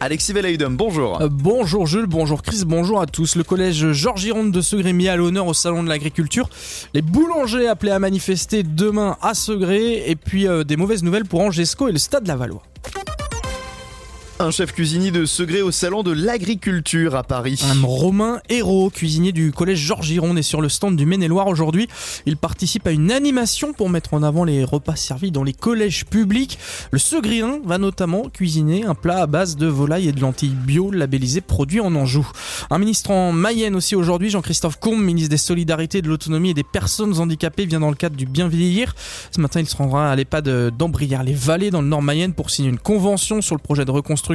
Alexis Velaydum, bonjour. Euh, bonjour Jules, bonjour Chris, bonjour à tous. Le collège Georges Gironde de Segré mis à l'honneur au salon de l'agriculture. Les boulangers appelés à manifester demain à Segré et puis euh, des mauvaises nouvelles pour Angesco et le Stade Lavallois. Un chef cuisinier de Segré au salon de l'agriculture à Paris. Un Romain Hérault, cuisinier du collège Georges Gironde, est sur le stand du Maine-et-Loire aujourd'hui. Il participe à une animation pour mettre en avant les repas servis dans les collèges publics. Le Segréen va notamment cuisiner un plat à base de volaille et de lentilles bio labellisé produit en Anjou. Un ministre en Mayenne aussi aujourd'hui, Jean-Christophe Combe, ministre des Solidarités, de l'Autonomie et des Personnes Handicapées, vient dans le cadre du Bien vieillir. Ce matin, il se rendra à l'EHPAD d'Ambrières-les-Vallées dans le Nord-Mayenne pour signer une convention sur le projet de reconstruction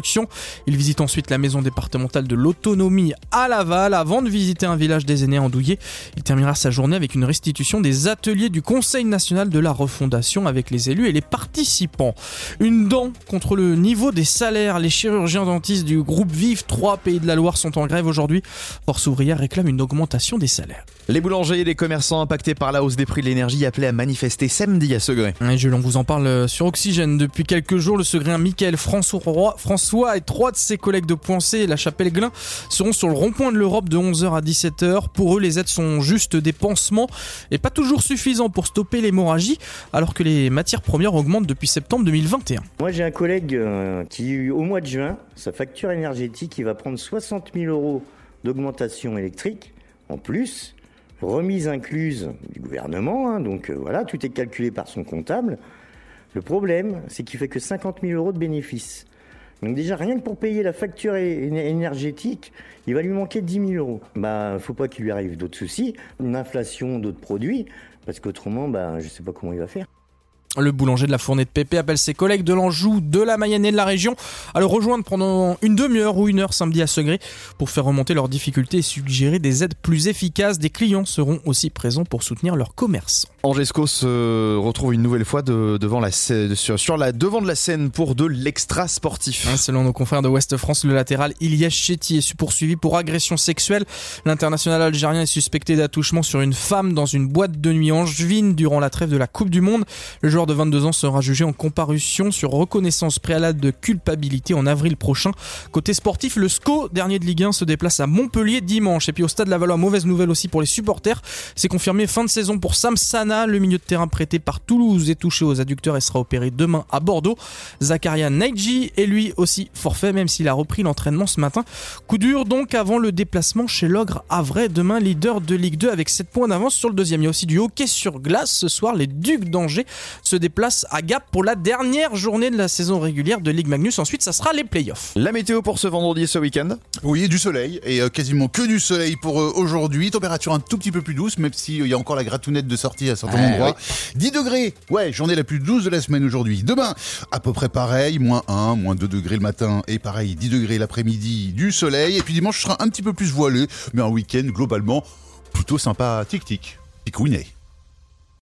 il visite ensuite la maison départementale de l'autonomie à Laval avant de visiter un village des aînés en Douillet. Il terminera sa journée avec une restitution des ateliers du Conseil national de la refondation avec les élus et les participants. Une dent contre le niveau des salaires. Les chirurgiens dentistes du groupe Vive 3 Pays de la Loire sont en grève aujourd'hui. Force ouvrière réclame une augmentation des salaires. Les boulangers et les commerçants impactés par la hausse des prix de l'énergie appelés à manifester samedi à Segré. Et on vous en parle sur Oxygène. Depuis quelques jours, le Segréen Michael François Roy, François et trois de ses collègues de Poincé et la Chapelle-Glin seront sur le rond-point de l'Europe de 11h à 17h. Pour eux, les aides sont juste des pansements et pas toujours suffisants pour stopper l'hémorragie, alors que les matières premières augmentent depuis septembre 2021. Moi, j'ai un collègue euh, qui, au mois de juin, sa facture énergétique, il va prendre 60 000 euros d'augmentation électrique en plus remise incluse du gouvernement, hein, donc euh, voilà, tout est calculé par son comptable. Le problème, c'est qu'il fait que 50 000 euros de bénéfices. Donc déjà, rien que pour payer la facture énergétique, il va lui manquer 10 000 euros. Bah, faut pas qu'il lui arrive d'autres soucis, une inflation d'autres produits, parce qu'autrement, bah, je sais pas comment il va faire. Le boulanger de la fournée de Pépé appelle ses collègues de l'Anjou, de la Mayenne et de la région à le rejoindre pendant une demi-heure ou une heure samedi à Segré pour faire remonter leurs difficultés et suggérer des aides plus efficaces. Des clients seront aussi présents pour soutenir leurs commerçants. Angesco se retrouve une nouvelle fois devant, la, sur, la, devant de la scène pour de l'extra sportif. selon nos confrères de Ouest France, le latéral Ilyes Chetty est poursuivi pour agression sexuelle. L'international algérien est suspecté d'attouchement sur une femme dans une boîte de nuit angevine durant la trêve de la Coupe du Monde. Le joueur de 22 ans sera jugé en comparution sur reconnaissance préalable de culpabilité en avril prochain. Côté sportif, le SCO, dernier de Ligue 1, se déplace à Montpellier dimanche. Et puis au stade Lavallois, mauvaise nouvelle aussi pour les supporters. C'est confirmé fin de saison pour Sam Sana, le milieu de terrain prêté par Toulouse est touché aux adducteurs et sera opéré demain à Bordeaux. Zakaria Naiji est lui aussi forfait, même s'il a repris l'entraînement ce matin. Coup dur donc avant le déplacement chez l'Ogre Avray, demain leader de Ligue 2 avec 7 points d'avance sur le deuxième. Il y a aussi du hockey sur glace ce soir. Les Ducs d'Angers déplacent à Gap pour la dernière journée de la saison régulière de Ligue Magnus. Ensuite, ça sera les playoffs. La météo pour ce vendredi et ce week-end Oui, du soleil et euh, quasiment que du soleil pour euh, aujourd'hui. Température un tout petit peu plus douce, même s'il y a encore la gratounette de sortie à certains endroits. 10 degrés, ouais, journée la plus douce de la semaine aujourd'hui. Demain, à peu près pareil, moins 1, moins 2 degrés le matin et pareil, 10 degrés l'après-midi, du soleil. Et puis dimanche, ce sera un petit peu plus voilé, mais un week-end globalement plutôt sympa, tic-tic, picouinet.